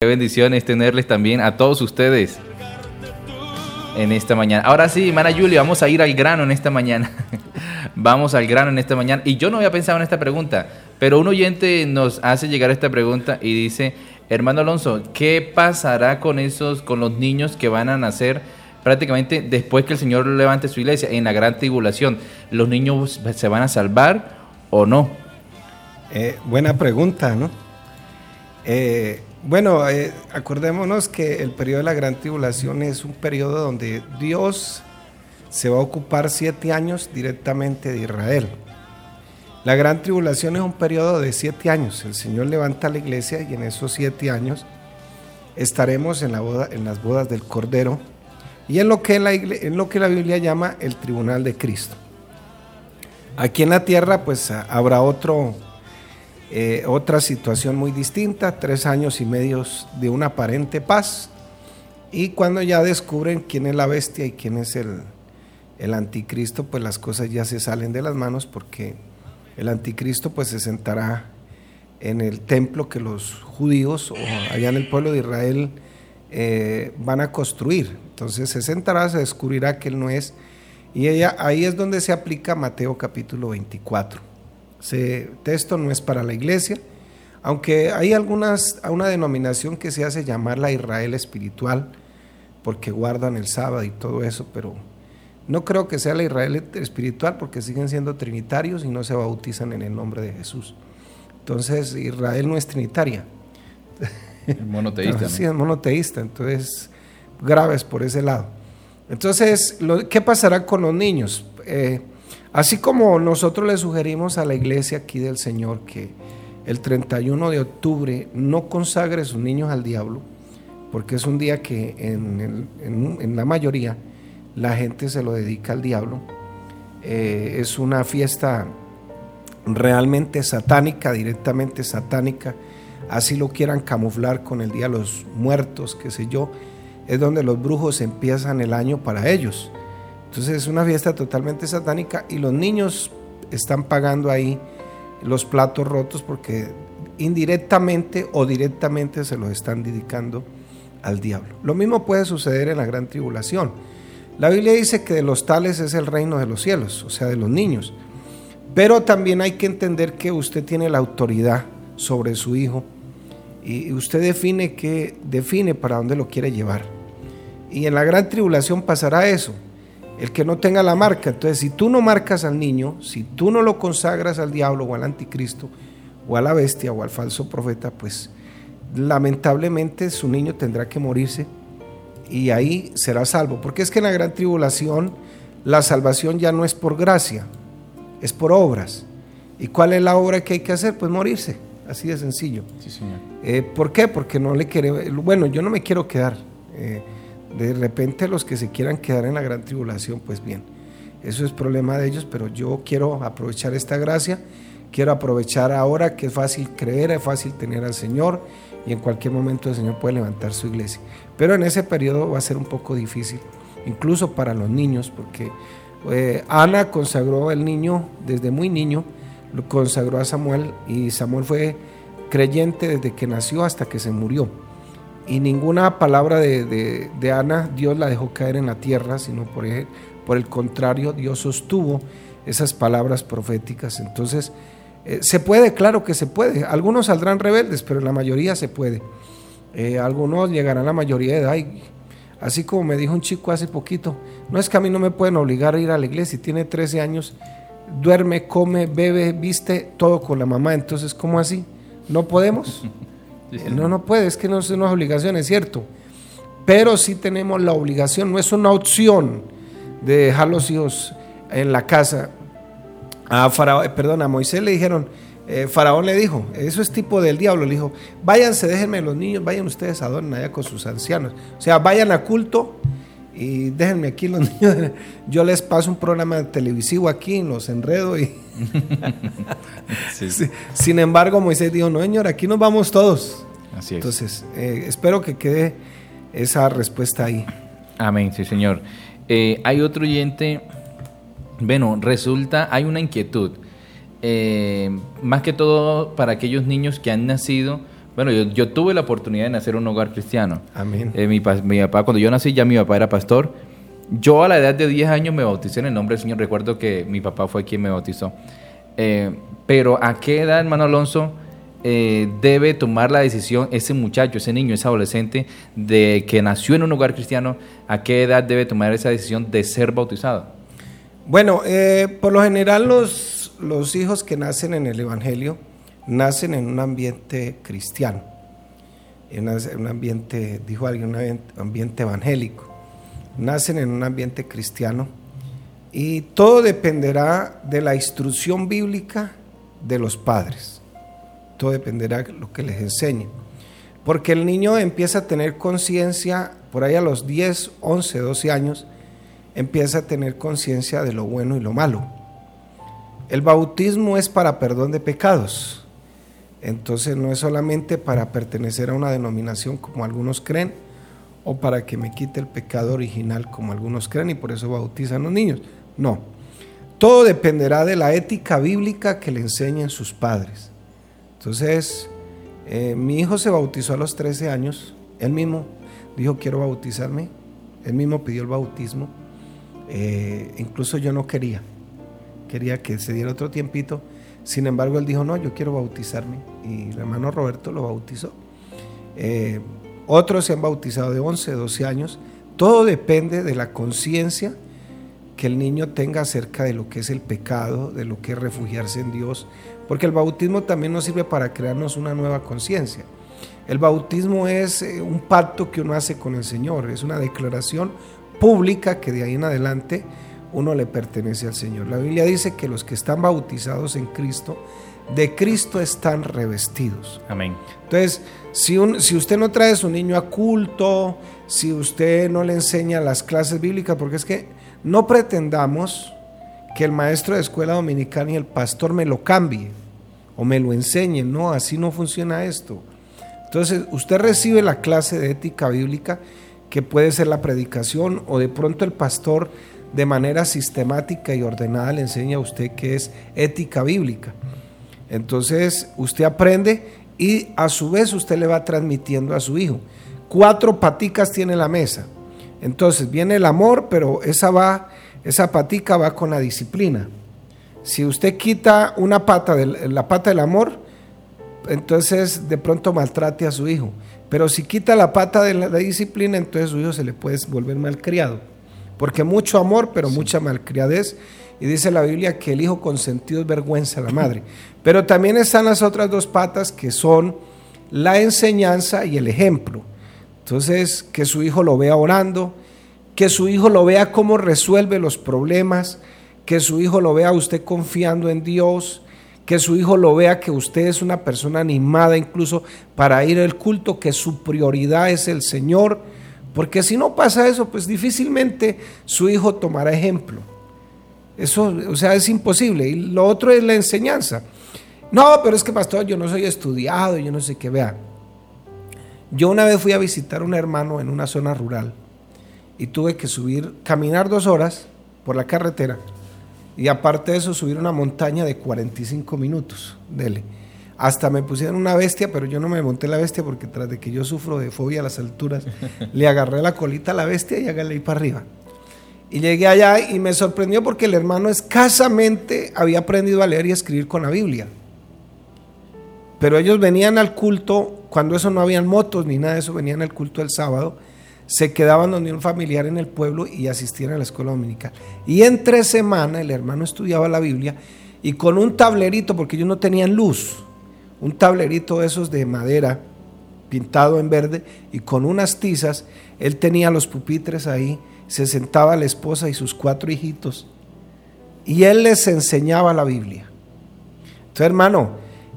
Qué bendición es tenerles también a todos ustedes en esta mañana. Ahora sí, hermana Julia, vamos a ir al grano en esta mañana. vamos al grano en esta mañana. Y yo no había pensado en esta pregunta, pero un oyente nos hace llegar esta pregunta y dice, hermano Alonso, ¿qué pasará con esos, con los niños que van a nacer prácticamente después que el Señor levante su iglesia en la gran tribulación? ¿Los niños se van a salvar o no? Eh, buena pregunta, ¿no? Eh, bueno, eh, acordémonos que el periodo de la gran tribulación es un periodo donde Dios se va a ocupar siete años directamente de Israel. La gran tribulación es un periodo de siete años. El Señor levanta la iglesia y en esos siete años estaremos en, la boda, en las bodas del Cordero y en lo, que la en lo que la Biblia llama el tribunal de Cristo. Aquí en la tierra pues habrá otro eh, otra situación muy distinta, tres años y medio de una aparente paz. Y cuando ya descubren quién es la bestia y quién es el, el anticristo, pues las cosas ya se salen de las manos porque el anticristo pues se sentará en el templo que los judíos o allá en el pueblo de Israel eh, van a construir. Entonces se sentará, se descubrirá que él no es. Y ahí es donde se aplica Mateo capítulo 24. Ese texto no es para la iglesia, aunque hay algunas, una denominación que se hace llamar la Israel espiritual, porque guardan el sábado y todo eso, pero no creo que sea la Israel espiritual porque siguen siendo trinitarios y no se bautizan en el nombre de Jesús. Entonces Israel no es trinitaria. Es monoteísta. Sí, es monoteísta, entonces graves por ese lado. Entonces, ¿qué pasará con los niños? Eh, Así como nosotros le sugerimos a la iglesia aquí del Señor que el 31 de octubre no consagre sus niños al diablo, porque es un día que en, la mayoría la gente se lo dedica al diablo. Eh, es una fiesta realmente satánica, directamente satánica, así lo quieran camuflar con el Día de los Muertos, qué sé yo, es donde los brujos empiezan el año para ellos. Entonces es una fiesta totalmente satánica y los niños están pagando ahí los platos rotos porque indirectamente o directamente se los están dedicando al diablo. Lo mismo puede suceder en la gran tribulación. La Biblia dice que de los tales es el reino de los cielos, o sea, de los niños. Pero también hay que entender que usted tiene la autoridad sobre su hijo y usted define que define para dónde lo quiere llevar. Y en la gran tribulación pasará eso el que no tenga la marca. Entonces, si tú no marcas al niño, si tú no lo consagras al diablo o al anticristo, o a la bestia o al falso profeta, pues lamentablemente su niño tendrá que morirse y ahí será salvo. Porque es que en la gran tribulación la salvación ya no es por gracia, es por obras. ¿Y cuál es la obra que hay que hacer? Pues morirse, así de sencillo. Sí, señor. Eh, ¿Por qué? Porque no le quiere, bueno, yo no me quiero quedar. Eh, de repente los que se quieran quedar en la gran tribulación, pues bien, eso es problema de ellos, pero yo quiero aprovechar esta gracia, quiero aprovechar ahora que es fácil creer, es fácil tener al Señor y en cualquier momento el Señor puede levantar su iglesia. Pero en ese periodo va a ser un poco difícil, incluso para los niños, porque eh, Ana consagró al niño desde muy niño, lo consagró a Samuel y Samuel fue creyente desde que nació hasta que se murió y ninguna palabra de, Ana Dios la dejó caer en la tierra, sino por el, por el contrario, Dios sostuvo esas palabras proféticas. Entonces, eh, se puede, claro que se puede. Algunos saldrán rebeldes, pero la mayoría se puede. Eh, algunos llegarán a la mayoría de edad. así como me dijo un chico hace poquito, no es que a mí no me pueden obligar a ir a la iglesia, tiene 13 años, duerme, come, bebe, viste, todo con la mamá. Entonces, ¿cómo así? ¿No podemos? No, no puede, es que no es una obligación, es cierto. Pero sí tenemos la obligación, no es una opción de dejar los hijos en la casa. A Faraón, perdón, a Moisés le dijeron, eh, Faraón le dijo, eso es tipo del diablo, le dijo, váyanse, déjenme los niños, vayan ustedes, adornen allá con sus ancianos. O sea, vayan a culto y déjenme aquí los niños. Yo les paso un programa televisivo aquí, los enredo y... Sin embargo, Moisés dijo, no, señor, aquí nos vamos todos. Así es. Entonces, eh, espero que quede esa respuesta ahí. Amén, sí, señor. Eh, hay otro oyente, bueno, resulta, hay una inquietud, eh, más que todo para aquellos niños que han nacido Bueno, yo, yo tuve la oportunidad de nacer en un hogar cristiano. Amén. Eh, mi, pa- mi papá, cuando yo nací, ya mi papá era pastor. Yo a la edad de 10 años me bauticé en el nombre del Señor. Recuerdo que mi papá fue quien me bautizó. Eh, pero ¿a qué edad, hermano Alonso, eh, debe tomar la decisión ese muchacho, ese niño, ese adolescente de que nació en un hogar cristiano? ¿A qué edad debe tomar esa decisión de ser bautizado? Bueno, por lo general los, los hijos que nacen en el Evangelio nacen en un ambiente cristiano, en un ambiente, dijo alguien, un ambiente- evangélico. Nacen en un ambiente cristiano y todo dependerá de la instrucción bíblica de los padres. Todo dependerá de lo que les enseñen. Porque el niño empieza a tener conciencia por ahí a los 10, 11, 12 años, empieza a tener conciencia de lo bueno y lo malo. El bautismo es para perdón de pecados. Entonces no es solamente para pertenecer a una denominación como algunos creen o para que me quite el pecado original como algunos creen y por eso bautizan a los niños. No. Todo dependerá de la ética bíblica que le enseñen sus padres. Entonces, eh, mi hijo se bautizó a los 13 años. Él mismo dijo, quiero bautizarme. Él mismo pidió el bautismo. Eh, incluso yo no quería. Quería que se diera otro tiempito. Sin embargo, él dijo, no, yo quiero bautizarme. Y el hermano Roberto lo bautizó. Eh, otros se han bautizado de 11, 12 años. Todo depende de la conciencia que el niño tenga acerca de lo que es el pecado, de lo que es refugiarse en Dios, porque el bautismo también nos sirve para crearnos una nueva conciencia. El bautismo es eh, un pacto que uno hace con el Señor, es una declaración pública que de ahí en adelante uno le pertenece al Señor. La Biblia dice que los que están bautizados en Cristo, de Cristo están revestidos. Amén. Entonces, si, un- si usted no trae a su niño a culto, si usted no le enseña las clases bíblicas, porque es que no pretendamos que el maestro de escuela dominical y el pastor me lo cambie o me lo enseñe, no, así no funciona esto. Entonces, usted recibe la clase de ética bíblica, que puede ser la predicación, o de pronto el pastor de manera sistemática y ordenada le enseña a usted qué es ética bíblica. Entonces, usted aprende y a su vez usted le va transmitiendo a su hijo. Cuatro paticas tiene la mesa. Entonces, viene el amor, pero esa va, esa patica va con la disciplina. Si usted quita una pata de la pata del amor, entonces de pronto maltrate a su hijo. Pero si quita la pata de la disciplina, entonces su hijo se le puede volver malcriado. Porque mucho amor, pero mucha malcriadez. Y dice la Biblia que el hijo consentido es vergüenza a la madre. Pero también están las otras dos patas que son la enseñanza y el ejemplo. Entonces, que su hijo lo vea orando, que su hijo lo vea cómo resuelve los problemas, que su hijo lo vea usted confiando en Dios, que su hijo lo vea que usted es una persona animada incluso para ir al culto, que su prioridad es el Señor, porque si no pasa eso, pues difícilmente su hijo tomará ejemplo. Eso, o sea, es imposible. Y lo otro es la enseñanza. No, pero es que pastor, yo no soy estudiado, yo no sé qué vea. Yo una vez fui a visitar a un hermano en una zona rural y tuve que subir, caminar dos horas por la carretera y aparte de eso subir una montaña de 45 minutos, dele. Hasta me pusieron una bestia, pero yo no me monté la bestia porque tras de que yo sufro de fobia a las alturas, le agarré la colita a la bestia y hágale ahí para arriba. Y llegué allá y me sorprendió porque el hermano escasamente había aprendido a leer y escribir con la Biblia. Pero ellos venían al culto, cuando eso no habían motos ni nada de eso, venían al culto el sábado, se quedaban donde un familiar en el pueblo y asistían a la escuela dominical. Y entre semana el hermano estudiaba la Biblia y con un tablerito, porque ellos no tenían luz, un tablerito de esos de madera pintado en verde y con unas tizas, él tenía los pupitres ahí, se sentaba la esposa y sus cuatro hijitos y él les enseñaba la Biblia. Entonces, hermano,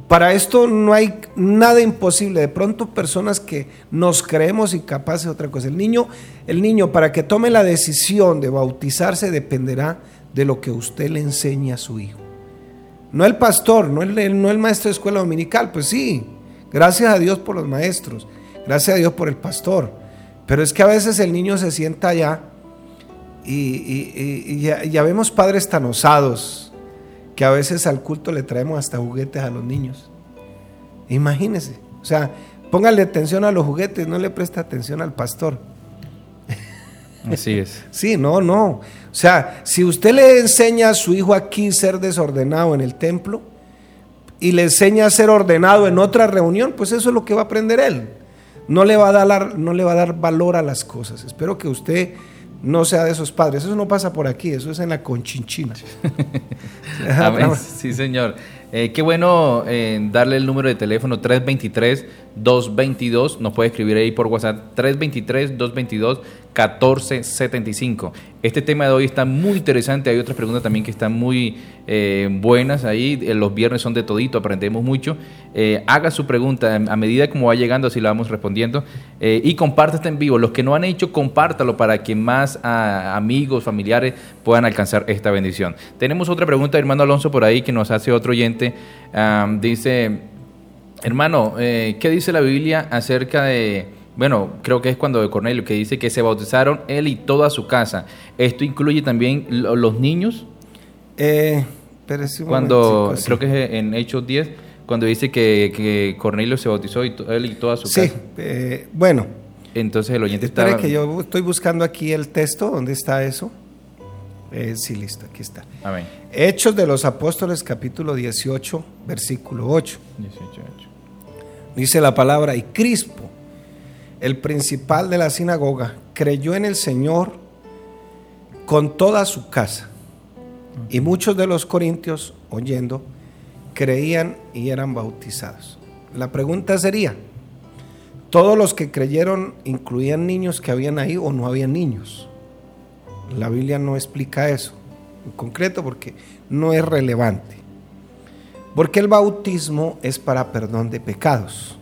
para esto no hay nada imposible. De pronto personas que nos creemos incapaces de otra cosa. El niño, el niño para que tome la decisión de bautizarse dependerá de lo que usted le enseñe a su hijo. No el pastor, no el, maestro de escuela dominical, pues sí, gracias a Dios por los maestros, gracias a Dios por el pastor. Pero es que a veces el niño se sienta allá y ya, ya vemos padres tan osados que a veces al culto le traemos hasta juguetes a los niños. Imagínense. O sea, Póngale atención a los juguetes, no le presta atención al pastor. Así es. Sí, no, no. O sea, si usted le enseña a su hijo aquí ser desordenado en el templo y le enseña a ser ordenado en otra reunión, pues eso es lo que va a aprender él. No le va a dar, no le va a dar valor a las cosas. Espero que usted no sea de esos padres. Eso no pasa por aquí, eso es en la conchinchina. Amén. Sí, señor. Eh, qué bueno eh, darle el número de teléfono 323-222. Nos puede escribir ahí por WhatsApp 323-222-1475. Este tema de hoy está muy interesante. Hay otras preguntas también que están muy eh, buenas ahí. Los viernes son de todito, aprendemos mucho. haga su pregunta a medida como va llegando, así la vamos respondiendo. y compártete en vivo. Los que no han hecho, compártalo para que más ah, amigos, familiares puedan alcanzar esta bendición. Tenemos otra pregunta, hermano Alonso, por ahí que nos hace otro oyente dice, hermano, eh, ¿qué dice la Biblia acerca de, bueno, creo que es cuando de Cornelio, que dice que se bautizaron él y toda su casa? ¿Esto incluye también los niños? Eh, cuando, creo que es en Hechos 10, cuando dice que, Cornelio se bautizó y él y toda su casa. Sí, eh, bueno. Entonces el oyente está... que yo estoy buscando aquí el texto, ¿dónde está eso? Eh, sí, listo, aquí está. Amén. Hechos de los Apóstoles, capítulo 18, versículo 8. Dice la palabra, y Crispo, el principal de la sinagoga, creyó en el Señor con toda su casa. Y muchos de los corintios, oyendo, creían y eran bautizados. La pregunta sería, ¿todos los que creyeron incluían niños que habían ahí o no había niños? La Biblia no explica eso en concreto porque no es relevante. Porque el bautismo es para perdón de pecados.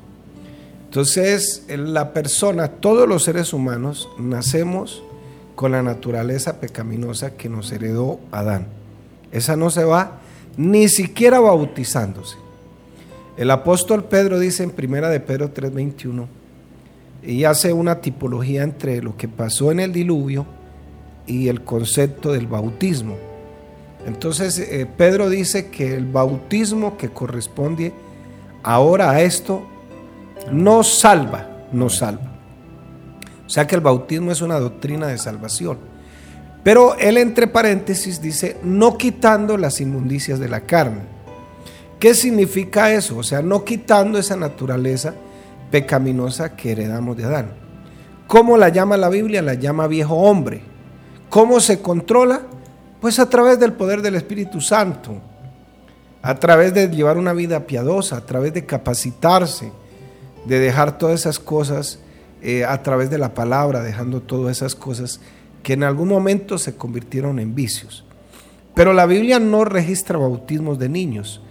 Entonces, la persona, todos los seres humanos, nacemos con la naturaleza pecaminosa que nos heredó Adán. Esa no se va ni siquiera bautizándose. El apóstol Pedro dice en primera de Pedro 3:21 y hace una tipología entre lo que pasó en el diluvio y el concepto del bautismo. Entonces eh, Pedro dice que el bautismo que corresponde ahora a esto no salva, no salva. O sea que el bautismo es una doctrina de salvación. Pero él entre paréntesis dice, no quitando las inmundicias de la carne. ¿Qué significa eso? O sea, no quitando esa naturaleza pecaminosa que heredamos de Adán. ¿Cómo la llama la Biblia? La llama viejo hombre. ¿Cómo se controla? Pues a través del poder del Espíritu Santo, a través de llevar una vida piadosa, a través de capacitarse, de dejar todas esas cosas eh, a través de la palabra, dejando todas esas cosas que en algún momento se convirtieron en vicios. Pero la Biblia no registra bautismos de niños.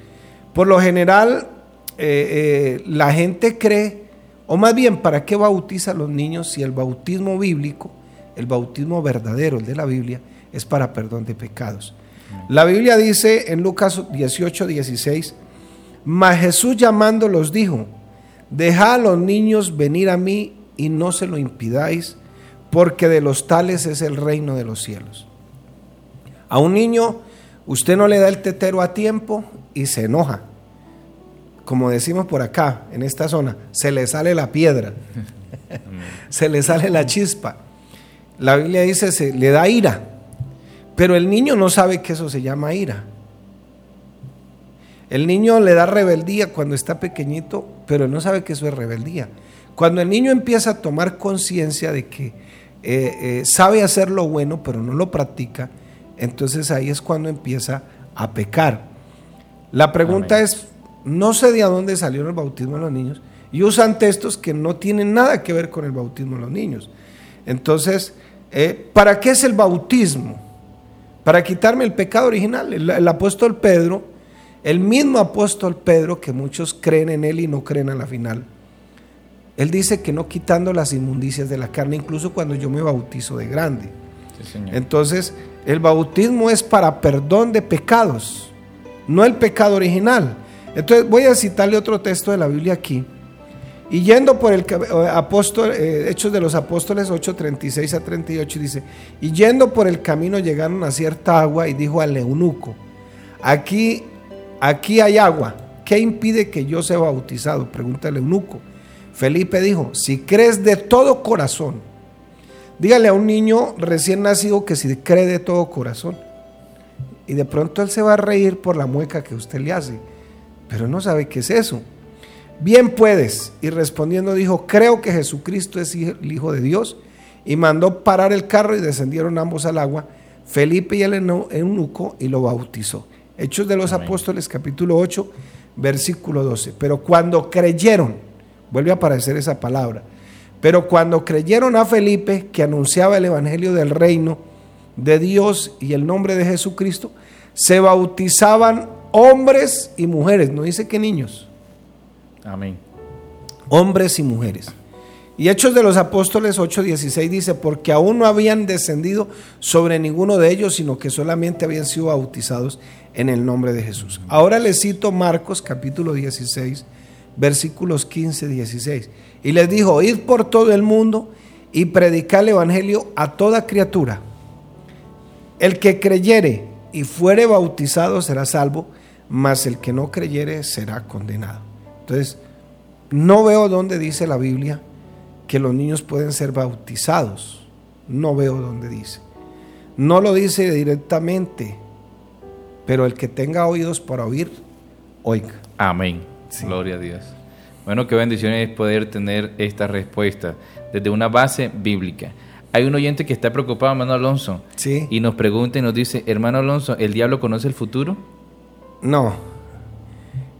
Por lo general, eh, eh, la gente cree, o más bien, ¿para qué bautiza a los niños si el bautismo bíblico el bautismo verdadero, el de la Biblia, es para perdón de pecados. La Biblia dice en Lucas 18, 16, mas Jesús llamándolos dijo, dejad a los niños venir a mí y no se lo impidáis, porque de los tales es el reino de los cielos. A un niño usted no le da el tetero a tiempo y se enoja. Como decimos por acá, en esta zona, se le sale la piedra, se le sale la chispa. La Biblia dice, se le da ira, pero el niño no sabe que eso se llama ira. El niño le da rebeldía cuando está pequeñito, pero no sabe que eso es rebeldía. Cuando el niño empieza a tomar conciencia de que eh, eh, sabe hacer lo bueno, pero no lo practica, entonces ahí es cuando empieza a pecar. La pregunta es, no sé de dónde salió el bautismo de los niños, y usan textos que no tienen nada que ver con el bautismo de los niños. Entonces, eh, ¿Para qué es el bautismo? Para quitarme el pecado original. El, apóstol Pedro, el mismo apóstol Pedro, que muchos creen en él y no creen a la final, él dice que no quitando las inmundicias de la carne, incluso cuando yo me bautizo de grande. Entonces, el bautismo es para perdón de pecados, no el pecado original. Entonces, voy a citarle otro texto de la Biblia aquí y yendo por el eh, apóstol, eh, Hechos de los Apóstoles 8, 36 a 38, dice, y yendo por el camino llegaron a cierta agua y dijo al eunuco, aquí, aquí hay agua, ¿qué impide que yo sea bautizado? Pregunta el eunuco. Felipe dijo, si crees de todo corazón, dígale a un niño recién nacido que si cree de todo corazón. Y de pronto él se va a reír por la mueca que usted le hace, pero no sabe qué es eso. Bien puedes. Y respondiendo dijo, creo que Jesucristo es el Hijo de Dios. Y mandó parar el carro y descendieron ambos al agua, Felipe y el eunuco, y lo bautizó. Hechos de los Apóstoles capítulo 8, versículo 12. Pero cuando creyeron, vuelve a aparecer esa palabra, pero cuando creyeron a Felipe que anunciaba el Evangelio del reino de Dios y el nombre de Jesucristo, se bautizaban hombres y mujeres, no dice que niños Amén. Hombres y mujeres. Y Hechos de los Apóstoles 8:16 dice, porque aún no habían descendido sobre ninguno de ellos, sino que solamente habían sido bautizados en el nombre de Jesús. Ahora les cito Marcos capítulo 16, versículos 15, 16. Y les dijo, id por todo el mundo y predicad el Evangelio a toda criatura. El que creyere y fuere bautizado será salvo, mas el que no creyere será condenado. Entonces, no veo dónde dice la Biblia que los niños pueden ser bautizados. No veo dónde dice. No lo dice directamente, pero el que tenga oídos para oír, oiga. Amén. Gloria a Dios. Bueno, qué bendición es poder tener esta respuesta desde una base bíblica. Hay un oyente que está preocupado, hermano Alonso, sí. y nos pregunta y nos dice, hermano Alonso, ¿el diablo conoce el futuro? No.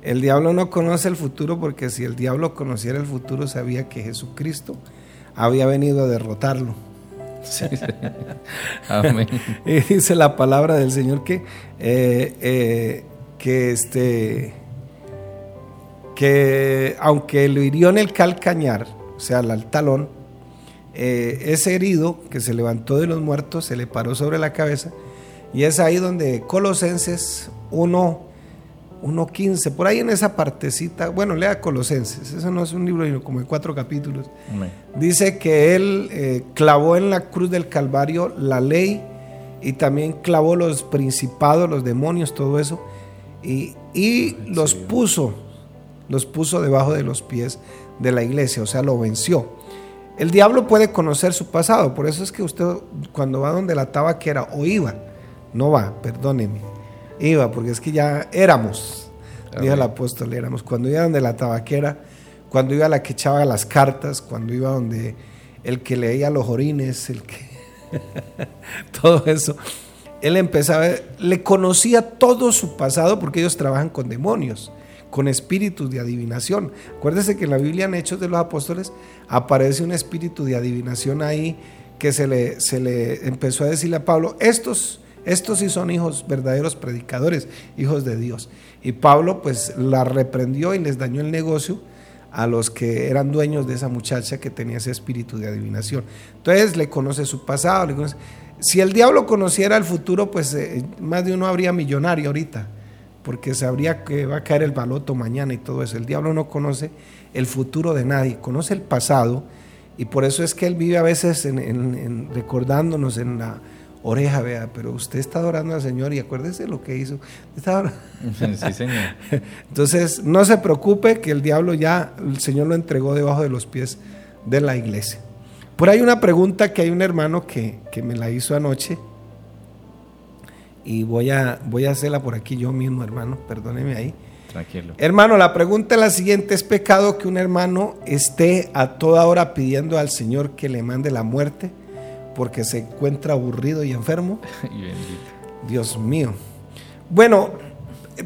El diablo no conoce el futuro porque si el diablo conociera el futuro sabía que Jesucristo había venido a derrotarlo. Amén. y dice la palabra del Señor que, eh, eh, que este que aunque lo hirió en el calcañar, o sea, al talón, eh, ese herido que se levantó de los muertos se le paró sobre la cabeza y es ahí donde Colosenses 1 1.15, por ahí en esa partecita, bueno, lea Colosenses, eso no es un libro, como en cuatro capítulos. Dice que él eh, clavó en la cruz del Calvario la ley y también clavó los principados, los demonios, todo eso, y, y los puso, los puso debajo de los pies de la iglesia, o sea, lo venció. El diablo puede conocer su pasado, por eso es que usted cuando va donde la tabaquera o iba, no va, perdóneme Iba, porque es que ya éramos, dijo el apóstol, éramos. Cuando iba donde la tabaquera, cuando iba la que echaba las cartas, cuando iba donde el que leía los orines, el que... todo eso. Él empezaba, le conocía todo su pasado porque ellos trabajan con demonios, con espíritus de adivinación. Acuérdese que en la Biblia en Hechos de los Apóstoles aparece un espíritu de adivinación ahí que se le, se le empezó a decirle a Pablo, estos estos sí son hijos, verdaderos predicadores, hijos de Dios. Y Pablo pues la reprendió y les dañó el negocio a los que eran dueños de esa muchacha que tenía ese espíritu de adivinación. Entonces le conoce su pasado. Si el diablo conociera el futuro, pues eh, más de uno habría millonario ahorita, porque sabría que va a caer el baloto mañana y todo eso. El diablo no conoce el futuro de nadie, conoce el pasado y por eso es que él vive a veces recordándonos en la oreja, vea, pero usted está adorando al Señor y acuérdese lo que hizo. Sí, señor. Entonces, no se preocupe que el diablo ya, el Señor lo entregó debajo de los pies de la iglesia. Por ahí una pregunta que hay un hermano que, me la hizo anoche y voy a, voy a hacerla por aquí yo mismo, hermano, perdóneme ahí. Tranquilo. Hermano, la pregunta es la siguiente, ¿es pecado que un hermano esté a toda hora pidiendo al Señor que le mande la muerte? Porque se encuentra aburrido y enfermo. Dios mío. Bueno,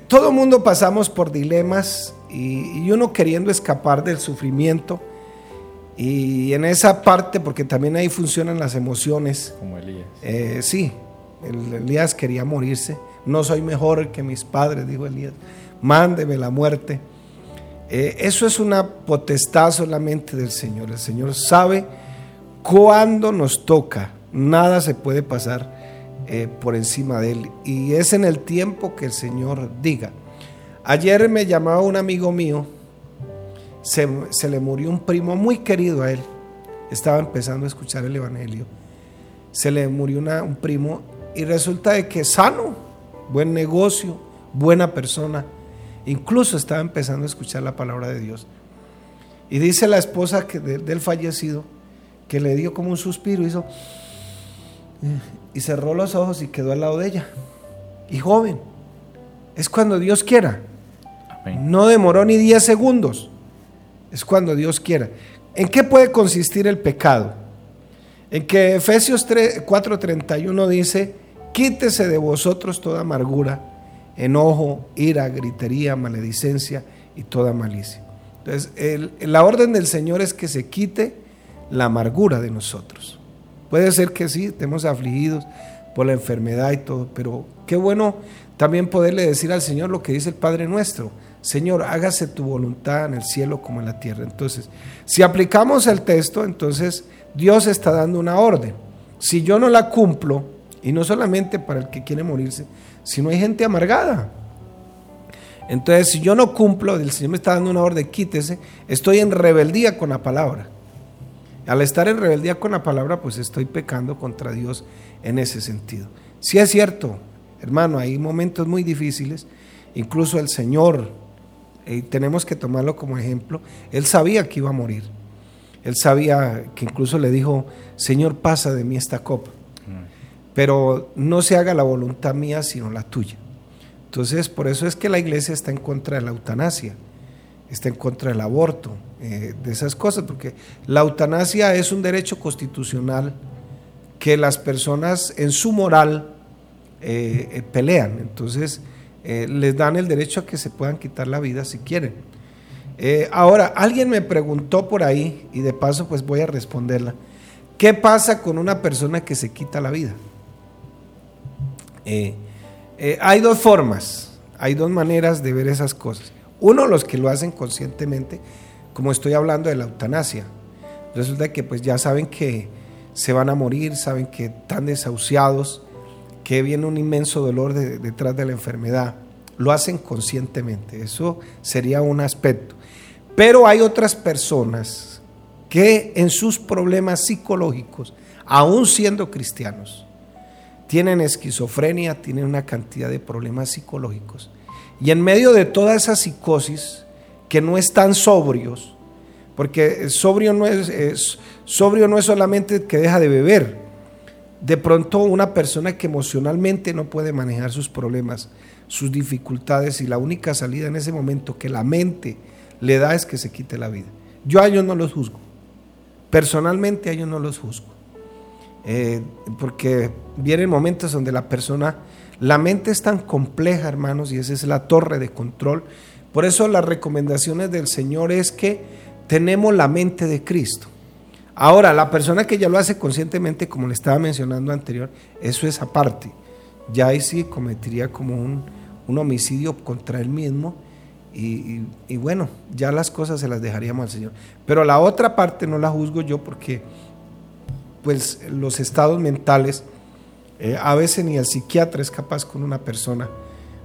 todo mundo pasamos por dilemas y, uno queriendo escapar del sufrimiento. Y en esa parte, porque también ahí funcionan las emociones. Como Elías. Eh, sí, Elías quería morirse. No soy mejor que mis padres, dijo Elías. Mándeme la muerte. Eh, eso es una potestad solamente del Señor. El Señor sabe cuando nos toca, nada se puede pasar eh, por encima de él. Y es en el tiempo que el Señor diga. Ayer me llamaba un amigo mío, se, le murió un primo muy querido a él, estaba empezando a escuchar el Evangelio, se le murió un primo y resulta de que sano, buen negocio, buena persona, incluso estaba empezando a escuchar la palabra de Dios. Y dice la esposa que del fallecido que le dio como un suspiro, hizo y cerró los ojos y quedó al lado de ella. Y joven, es cuando Dios quiera. No demoró ni 10 segundos. Es cuando Dios quiera. ¿En qué puede consistir el pecado? En que Efesios 4:31 dice, quítese de vosotros toda amargura, enojo, ira, gritería, maledicencia y toda malicia. Entonces, la orden del Señor es que se quite la amargura de nosotros. Puede ser que sí, estemos afligidos por la enfermedad y todo, pero qué bueno también poderle decir al Señor lo que dice el Padre nuestro. Señor, hágase tu voluntad en el cielo como en la tierra. Entonces, si aplicamos el texto, entonces Dios está dando una orden. Si yo no la cumplo, y no solamente para el que quiere morirse, sino hay gente amargada. Entonces, si yo no cumplo, el Señor me está dando una orden, quítese, estoy en rebeldía con la palabra. Al estar en rebeldía con la palabra, pues estoy pecando contra Dios en ese sentido. Si es cierto, hermano, hay momentos muy difíciles, incluso el Señor, y eh, tenemos que tomarlo como ejemplo, Él sabía que iba a morir. Él sabía que incluso le dijo, Señor, pasa de mí esta copa, mm. pero no se haga la voluntad mía, sino la tuya. Entonces, por eso es que la iglesia está en contra de la eutanasia está en contra del aborto, eh, de esas cosas, porque la eutanasia es un derecho constitucional que las personas en su moral eh, eh, pelean, entonces les dan el derecho a que se puedan quitar la vida si quieren. ahora, alguien me preguntó por ahí, y de paso pues voy a responderla, ¿qué pasa con una persona que se quita la vida? hay dos formas, hay dos maneras de ver esas cosas. Uno, los que lo hacen conscientemente, como estoy hablando de la eutanasia. Resulta que pues ya saben que se van a morir, saben que están desahuciados, que viene un inmenso dolor detrás de la enfermedad. Lo hacen conscientemente, eso sería un aspecto. Pero hay otras personas que en sus problemas psicológicos, aún siendo cristianos, tienen esquizofrenia, tienen una cantidad de problemas psicológicos y en medio de toda esa psicosis, que no están sobrios, porque sobrio no es, sobrio no es solamente que deja de beber. De pronto una persona que emocionalmente no puede manejar sus problemas, sus dificultades y la única salida en ese momento que la mente le da es que se quite la vida. Yo a ellos no los juzgo. Personalmente a ellos no los juzgo. Eh, porque vienen momentos donde la persona la mente es tan compleja, hermanos, y esa es la torre de control. Por eso las recomendaciones del Señor es que tenemos la mente de Cristo. Ahora, la persona que ya lo hace conscientemente, como le estaba mencionando anterior, eso es aparte. Ya ahí sí cometería como un, homicidio contra él mismo. Y, y, bueno, ya las cosas se las dejaríamos al Señor. Pero la otra parte no la juzgo yo porque pues los estados mentales eh, a veces ni el psiquiatra es capaz con una persona.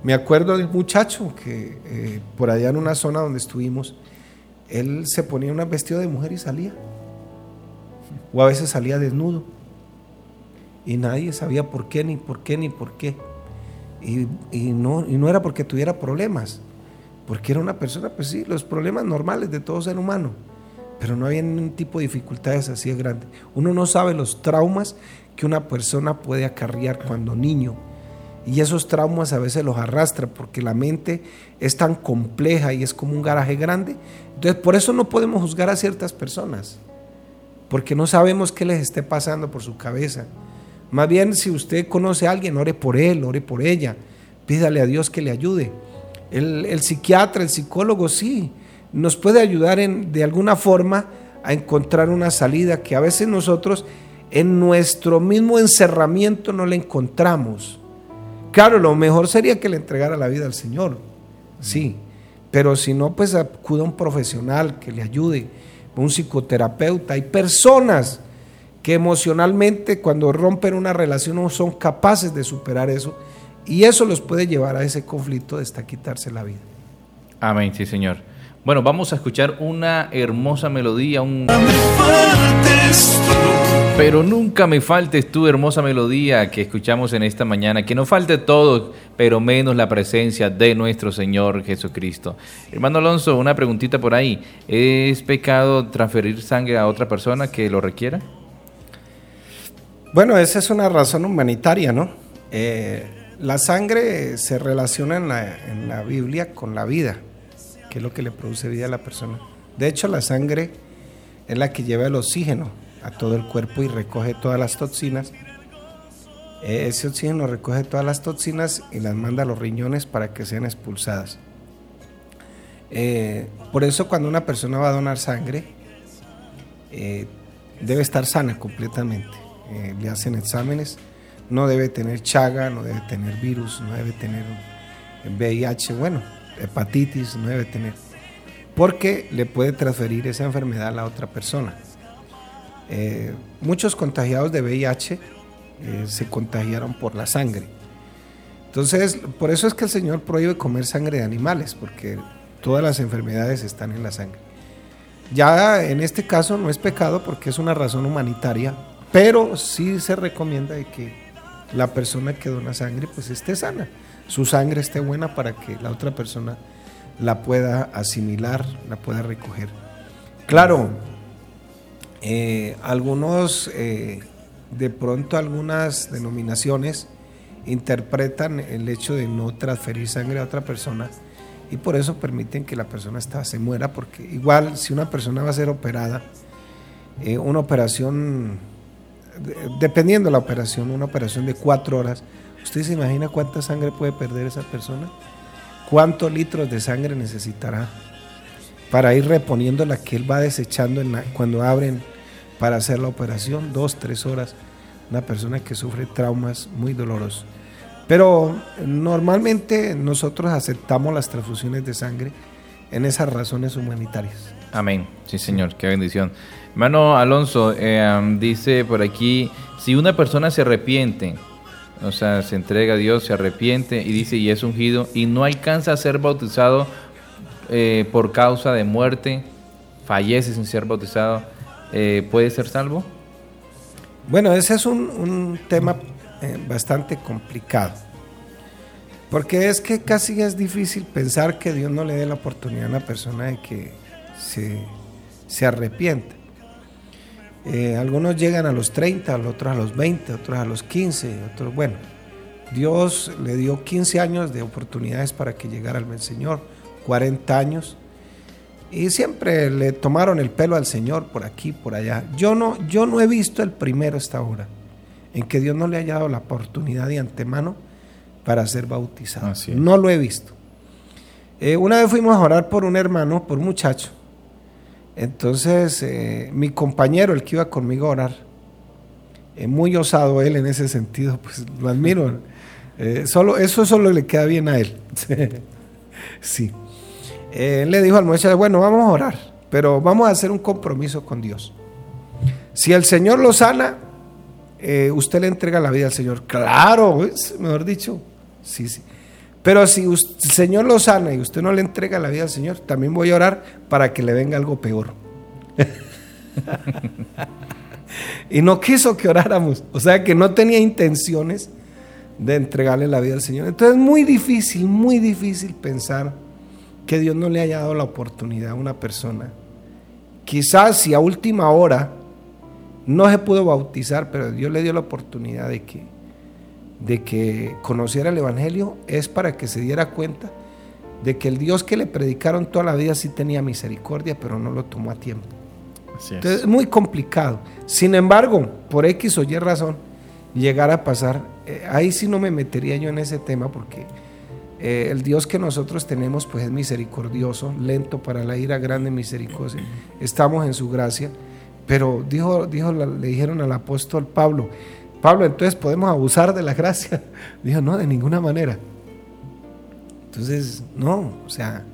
Me acuerdo de un muchacho que eh, por allá en una zona donde estuvimos, él se ponía un vestido de mujer y salía. O a veces salía desnudo. Y nadie sabía por qué, ni por qué, ni por qué. Y, no, y no era porque tuviera problemas, porque era una persona, pues sí, los problemas normales de todo ser humano pero no había ningún tipo de dificultades así de grandes. Uno no sabe los traumas que una persona puede acarrear cuando niño. Y esos traumas a veces los arrastra porque la mente es tan compleja y es como un garaje grande. Entonces, por eso no podemos juzgar a ciertas personas, porque no sabemos qué les esté pasando por su cabeza. Más bien, si usted conoce a alguien, ore por él, ore por ella, pídale a Dios que le ayude. El, el psiquiatra, el psicólogo, sí, nos puede ayudar en, de alguna forma a encontrar una salida que a veces nosotros en nuestro mismo encerramiento no le encontramos. Claro, lo mejor sería que le entregara la vida al Señor, sí, pero si no, pues acuda a un profesional que le ayude, un psicoterapeuta. Hay personas que emocionalmente cuando rompen una relación no son capaces de superar eso y eso los puede llevar a ese conflicto de hasta quitarse la vida. Amén, sí, Señor. Bueno, vamos a escuchar una hermosa melodía, un... Pero nunca me faltes tu hermosa melodía que escuchamos en esta mañana, que no falte todo, pero menos la presencia de nuestro Señor Jesucristo. Hermano Alonso, una preguntita por ahí. ¿Es pecado transferir sangre a otra persona que lo requiera? Bueno, esa es una razón humanitaria, ¿no? Eh, la sangre se relaciona en la, en la Biblia con la vida, que es lo que le produce vida a la persona. De hecho, la sangre es la que lleva el oxígeno a todo el cuerpo y recoge todas las toxinas. Eh, ese oxígeno recoge todas las toxinas y las manda a los riñones para que sean expulsadas. Eh, por eso cuando una persona va a donar sangre, eh, debe estar sana completamente. le hacen exámenes, no debe tener chaga, no debe tener virus, no debe tener VIH, bueno, hepatitis, no debe tener, porque le puede transferir esa enfermedad a la otra persona. Eh, muchos contagiados de VIH eh, se contagiaron por la sangre. Entonces, por eso es que el Señor prohíbe comer sangre de animales, porque todas las enfermedades están en la sangre. Ya en este caso no es pecado porque es una razón humanitaria, pero sí se recomienda que la persona que dona sangre pues esté sana, su sangre esté buena para que la otra persona la pueda asimilar, la pueda recoger. Claro, eh, algunos, eh, de pronto algunas denominaciones interpretan el hecho de no transferir sangre a otra persona y por eso permiten que la persona se muera, porque igual si una persona va a ser operada, eh, una operación, dependiendo de la operación, una operación de cuatro horas, ¿usted se imagina cuánta sangre puede perder esa persona? ¿Cuántos litros de sangre necesitará? Para ir reponiendo la que él va desechando cuando abren para hacer la operación, dos, tres horas. Una persona que sufre traumas muy dolorosos. Pero normalmente nosotros aceptamos las transfusiones de sangre en esas razones humanitarias. Amén. Sí, Señor, qué bendición. Hermano Alonso, eh, dice por aquí, si una persona se arrepiente, o sea, se entrega a Dios, se arrepiente y dice, y es ungido, y no alcanza a ser bautizado, eh, por causa de muerte fallece sin ser bautizado, eh, ¿puede ser salvo? Bueno, ese es un, tema eh, bastante complicado. Porque es que casi es difícil pensar que Dios no le dé la oportunidad a una persona de que se, se arrepienta. algunos llegan a los 30, otros a los 20, otros a los 15, otros, bueno, Dios le dio 15 años de oportunidades para que llegara al Señor 40 años y siempre le tomaron el pelo al Señor por aquí, por allá. Yo no, yo no he visto el primero esta hora en que Dios no le haya dado la oportunidad de antemano para ser bautizado. No lo he visto. Eh, una vez fuimos a orar por un hermano, por un muchacho. Entonces, eh, mi compañero, el que iba conmigo a orar, eh, muy osado él en ese sentido, pues lo admiro. solo, eso solo le queda bien a él. sí. Eh, él le dijo al muchacho, bueno, vamos a orar, pero vamos a hacer un compromiso con Dios. Si el Señor lo sana, eh, usted le entrega la vida al Señor. Claro, mejor dicho, sí, sí. Pero si el Señor lo sana y usted no le entrega la vida al Señor, también voy a orar para que le venga algo peor. y no quiso que oráramos, o sea que no tenía intenciones de entregarle la vida al Señor. Entonces es muy difícil, muy difícil pensar que Dios no le haya dado la oportunidad a una persona. Quizás si a última hora no se pudo bautizar, pero Dios le dio la oportunidad de que, de que conociera el Evangelio, es para que se diera cuenta de que el Dios que le predicaron toda la vida sí tenía misericordia, pero no lo tomó a tiempo. es. Entonces es muy complicado. Sin embargo, por X o Y razón, llegar a pasar, eh, ahí sí no me metería yo en ese tema porque eh, el Dios que nosotros tenemos pues es misericordioso, lento para la ira, grande misericordia. Estamos en su gracia. Pero dijo, dijo, le dijeron al apóstol Pablo, Pablo, entonces podemos abusar de la gracia. Dijo, no, de ninguna manera. Entonces, no, o sea,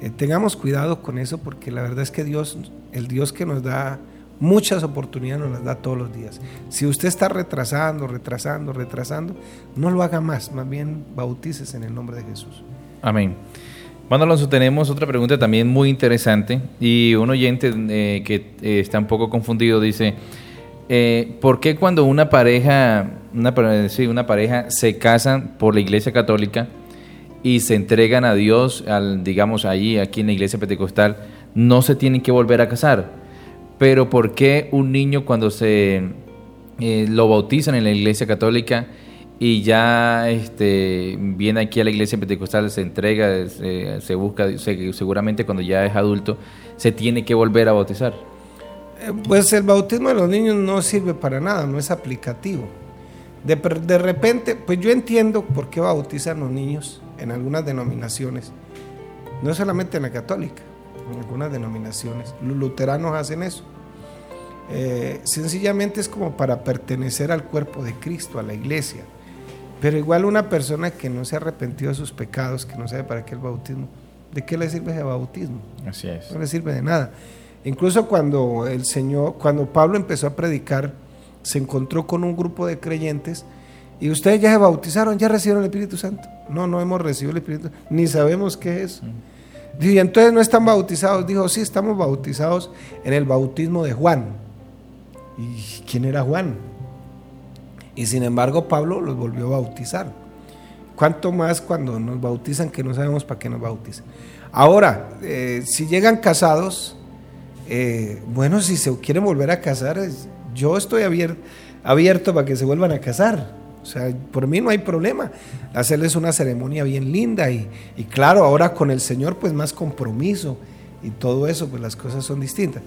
eh, tengamos cuidado con eso porque la verdad es que Dios, el Dios que nos da Muchas oportunidades nos las da todos los días. Si usted está retrasando, retrasando, retrasando, no lo haga más, más bien bautices en el nombre de Jesús. Amén. Bueno, Alonso, tenemos otra pregunta también muy interesante y un oyente eh, que eh, está un poco confundido dice, eh, ¿por qué cuando una pareja, una, pareja se casan por la Iglesia Católica y se entregan a Dios, al, digamos ahí, aquí en la Iglesia Pentecostal, no se tienen que volver a casar? Pero ¿por qué un niño cuando se eh, lo bautizan en la Iglesia Católica y ya este, viene aquí a la Iglesia Pentecostal, se entrega, se, busca, seguramente cuando ya es adulto, se tiene que volver a bautizar? Eh, pues el bautismo de los niños no sirve para nada, no es aplicativo. De, de, repente, pues yo entiendo por qué bautizan los niños en algunas denominaciones, no solamente en la católica, en algunas denominaciones. Los luteranos hacen eso. Eh, sencillamente es como para pertenecer al cuerpo de Cristo, a la iglesia. Pero igual una persona que no se ha arrepentido de sus pecados, que no sabe para qué el bautismo, ¿de qué le sirve ese bautismo? Así es. No le sirve de nada. Incluso cuando el Señor, cuando Pablo empezó a predicar, se encontró con un grupo de creyentes y ustedes ya se bautizaron, ya recibieron el Espíritu Santo. No, no hemos recibido el Espíritu, ni sabemos qué es. Y entonces no están bautizados. Dijo, sí, estamos bautizados en el bautismo de Juan. ¿Y quién era Juan? Y sin embargo Pablo los volvió a bautizar. ¿Cuánto más cuando nos bautizan que no sabemos para qué nos bautizan? Ahora, eh, si llegan casados, eh, bueno, si se quieren volver a casar, yo estoy abierto, abierto para que se vuelvan a casar. O sea, por mí no hay problema. Hacerles una ceremonia bien linda y, y, claro, ahora con el Señor pues más compromiso y todo eso, pues las cosas son distintas.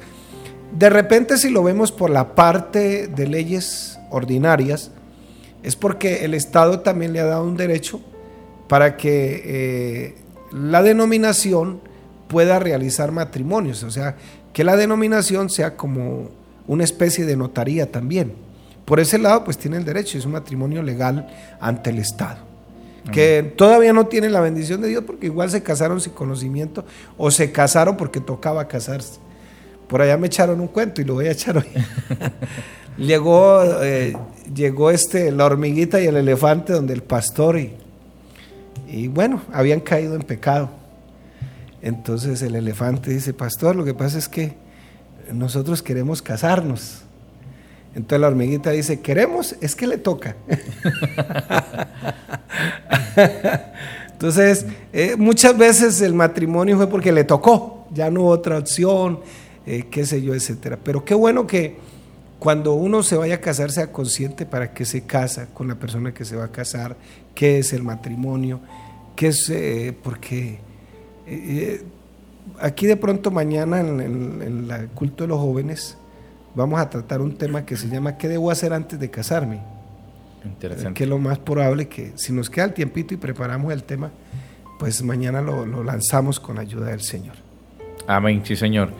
De repente si lo vemos por la parte de leyes ordinarias, es porque el Estado también le ha dado un derecho para que eh, la denominación pueda realizar matrimonios, o sea, que la denominación sea como una especie de notaría también. Por ese lado, pues tiene el derecho, es un matrimonio legal ante el Estado. Que todavía no tienen la bendición de Dios porque igual se casaron sin conocimiento o se casaron porque tocaba casarse. Por allá me echaron un cuento y lo voy a echar hoy. llegó, eh, llegó este, la hormiguita y el elefante donde el pastor y, y bueno, habían caído en pecado. Entonces el elefante dice, pastor, lo que pasa es que nosotros queremos casarnos. Entonces la hormiguita dice, queremos, es que le toca. Entonces, eh, muchas veces el matrimonio fue porque le tocó, ya no hubo otra opción, eh, qué sé yo, etcétera. Pero qué bueno que cuando uno se vaya a casar sea consciente para qué se casa con la persona que se va a casar, qué es el matrimonio, qué es, eh, porque eh, aquí de pronto mañana en, el culto de los jóvenes vamos a tratar un tema que se llama ¿qué debo hacer antes de casarme? Interesante. Que es lo más probable que si nos queda el tiempito y preparamos el tema, pues mañana lo, lo lanzamos con ayuda del Señor. Amén, sí Señor.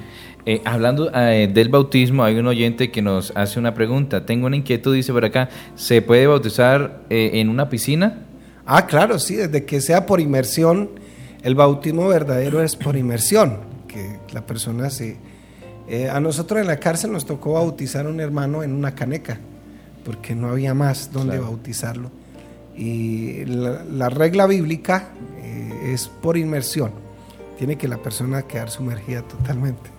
Eh, hablando eh, del bautismo, hay un oyente que nos hace una pregunta. Tengo una inquietud, dice por acá, ¿se puede bautizar eh, en una piscina? Ah, claro, sí, desde que sea por inmersión, el bautismo verdadero es por inmersión, que la persona se... a nosotros en la cárcel nos tocó bautizar a un hermano en una caneca, porque no había más donde bautizarlo. Y la regla bíblica es por inmersión, tiene que la persona quedar sumergida totalmente.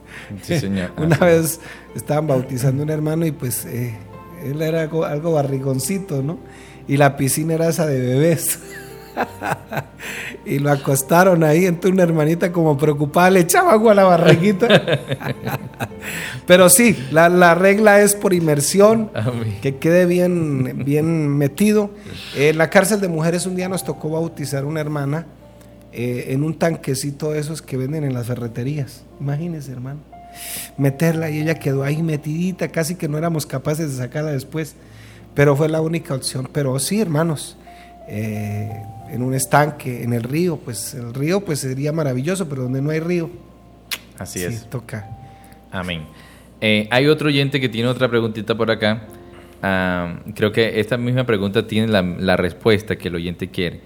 Una vez estaban bautizando un hermano y pues eh, él era algo, barrigoncito, ¿no? Y la piscina era esa de bebés. y lo acostaron ahí, entonces una hermanita como preocupada le echaba agua a la barriguita. Pero sí, la, regla es por inmersión, que quede bien, bien metido. En la cárcel de mujeres un día nos tocó bautizar una hermana eh, en un tanquecito de esos que venden en las ferreterías. Imagínense, hermano. Meterla y ella quedó ahí metidita, casi que no éramos capaces de sacarla después. Pero fue la única opción. Pero sí, hermanos, eh, en un estanque, en el río, pues el río pues sería maravilloso, pero donde no hay río. Así es. Toca. Amén. Eh, hay otro oyente que tiene otra preguntita por acá. Creo que esta misma pregunta tiene la, la respuesta que el oyente quiere.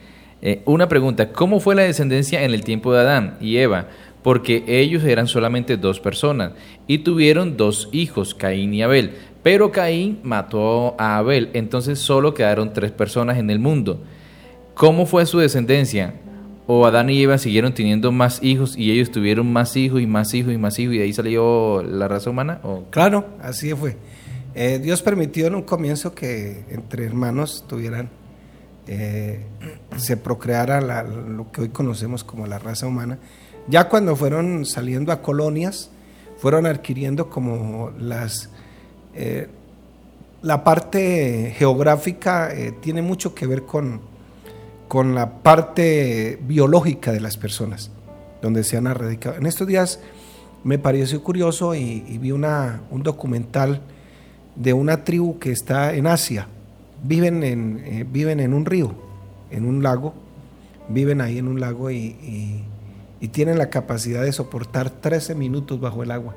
Eh, una pregunta, ¿cómo fue la descendencia en el tiempo de Adán y Eva? Porque ellos eran solamente dos personas y tuvieron dos hijos, Caín y Abel. Pero Caín mató a Abel, entonces solo quedaron tres personas en el mundo. ¿Cómo fue su descendencia? ¿O Adán y Eva siguieron teniendo más hijos y ellos tuvieron más hijos y más hijos y más hijos y de ahí salió la raza humana? ¿O? Claro, así fue. Eh, Dios permitió en un comienzo que entre hermanos tuvieran, eh, se procreara lo que hoy conocemos como la raza humana. Ya cuando fueron saliendo a colonias, fueron adquiriendo como las... eh, la parte geográfica tiene mucho que ver con, con la parte biológica de las personas, donde se han radicado. En estos días me pareció curioso y, y vi una, un documental de una tribu que está en Asia. Viven en, eh, viven en un río, en un lago, viven ahí en un lago y, y- y tienen la capacidad de soportar 13 minutos bajo el agua.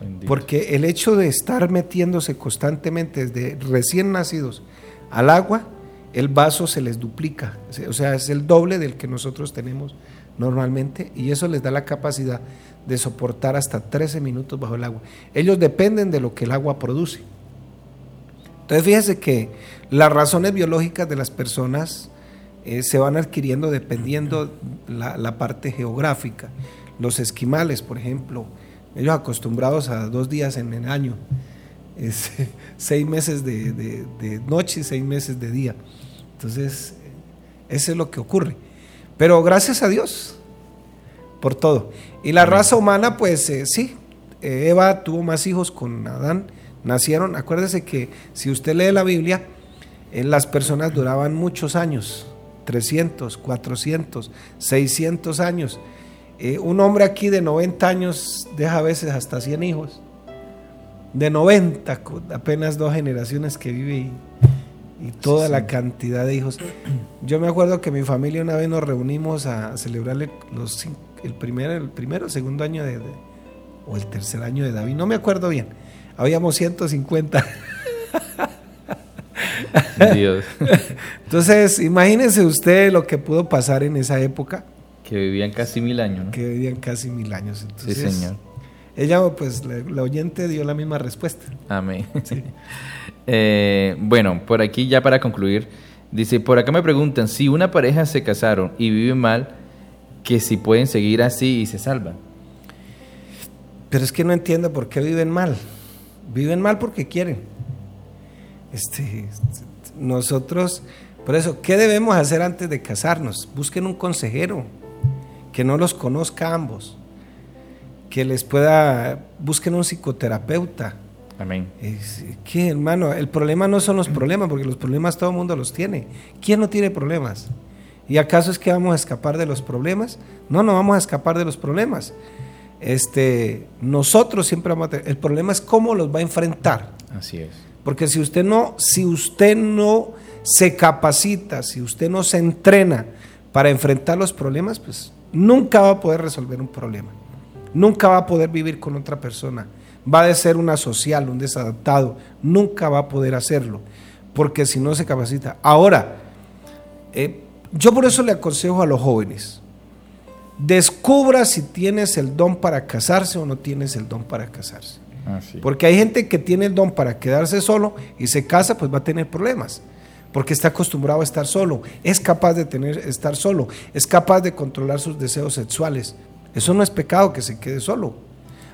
Bendito. Porque el hecho de estar metiéndose constantemente desde recién nacidos al agua, el vaso se les duplica. O sea, es el doble del que nosotros tenemos normalmente y eso les da la capacidad de soportar hasta 13 minutos bajo el agua. Ellos dependen de lo que el agua produce. Entonces fíjese que las razones biológicas de las personas eh, se van adquiriendo dependiendo la, la parte geográfica. Los esquimales, por ejemplo, ellos acostumbrados a dos días en el año, seis meses de, de- de noche y seis meses de día. Entonces, eso es lo que ocurre. Pero gracias a Dios por todo. Y la raza humana, pues eh, sí, eh, Eva tuvo más hijos con Adán, nacieron, acuérdese que si usted lee la Biblia, eh, las personas duraban muchos años, 300, 400, 600 años. Eh, un hombre aquí de 90 años deja a veces hasta 100 hijos. De 90, con apenas dos generaciones que vive y, y toda la cantidad de hijos. Yo me acuerdo que mi familia una vez nos reunimos a celebrarle los, el, primer, el primero, segundo año de, de- o el tercer año de David, no me acuerdo bien. Habíamos 150. Dios. Entonces, imagínense usted lo que pudo pasar en esa época, que vivían casi mil años, ¿no? que vivían casi mil años. Sí, Entonces, señor. Ella, pues, la, la oyente dio la misma respuesta. Amén. Eh, bueno, por aquí ya para concluir, dice, por acá me preguntan, si una pareja se casaron y viven mal, que si pueden seguir así y se salvan. Pero es que no entiendo por qué viven mal. Viven mal porque quieren. Este, nosotros, por eso, ¿qué debemos hacer antes de casarnos? Busquen un consejero que no los conozca a ambos, que les pueda, busquen un psicoterapeuta. Amén. Que hermano, el problema no son los problemas, porque los problemas todo el mundo los tiene. ¿Quién no tiene problemas? ¿Y acaso es que vamos a escapar de los problemas? No, no vamos a escapar de los problemas. Este, nosotros siempre vamos a tener. El problema es cómo los va a enfrentar. Así es. Porque si usted no, si usted no se capacita, si usted no se entrena para enfrentar los problemas, pues nunca va a poder resolver un problema. Nunca va a poder vivir con otra persona. Va a ser un asocial, un desadaptado. Nunca va a poder hacerlo. Porque si no se capacita. Ahora, eh, yo por eso le aconsejo a los jóvenes. Descubra si tienes el don para casarse o no tienes el don para casarse. Así. Porque hay gente que tiene el don para quedarse solo y se casa, pues va a tener problemas. Porque está acostumbrado a estar solo, es capaz de tener, estar solo, es capaz de controlar sus deseos sexuales. Eso no es pecado que se quede solo.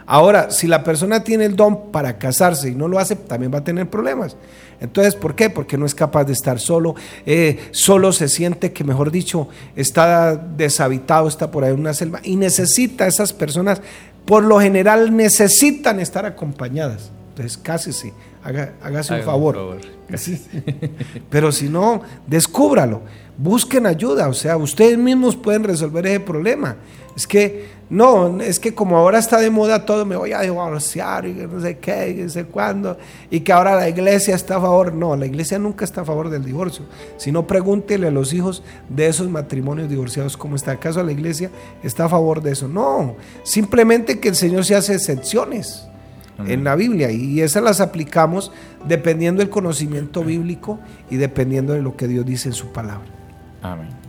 Ahora, si la persona tiene el don para casarse y no lo hace, también va a tener problemas. Entonces, ¿por qué? Porque no es capaz de estar solo, eh, solo se siente que, mejor dicho, está deshabitado, está por ahí en una selva y necesita, esas personas, por lo general, necesitan estar acompañadas. Entonces, cásese, haga, hágase un favor. Sí. Pero si no, descúbralo, busquen ayuda, o sea, ustedes mismos pueden resolver ese problema. Es que, no, es que como ahora está de moda todo, me voy a divorciar y no sé qué, y no sé cuándo, y que ahora la iglesia está a favor. No, la iglesia nunca está a favor del divorcio. Si no, pregúntele a los hijos de esos matrimonios divorciados cómo está. ¿Acaso la iglesia está a favor de eso? No, simplemente que el Señor se hace excepciones en la Biblia y esas las aplicamos dependiendo del conocimiento bíblico y dependiendo de lo que Dios dice en su palabra. Amén.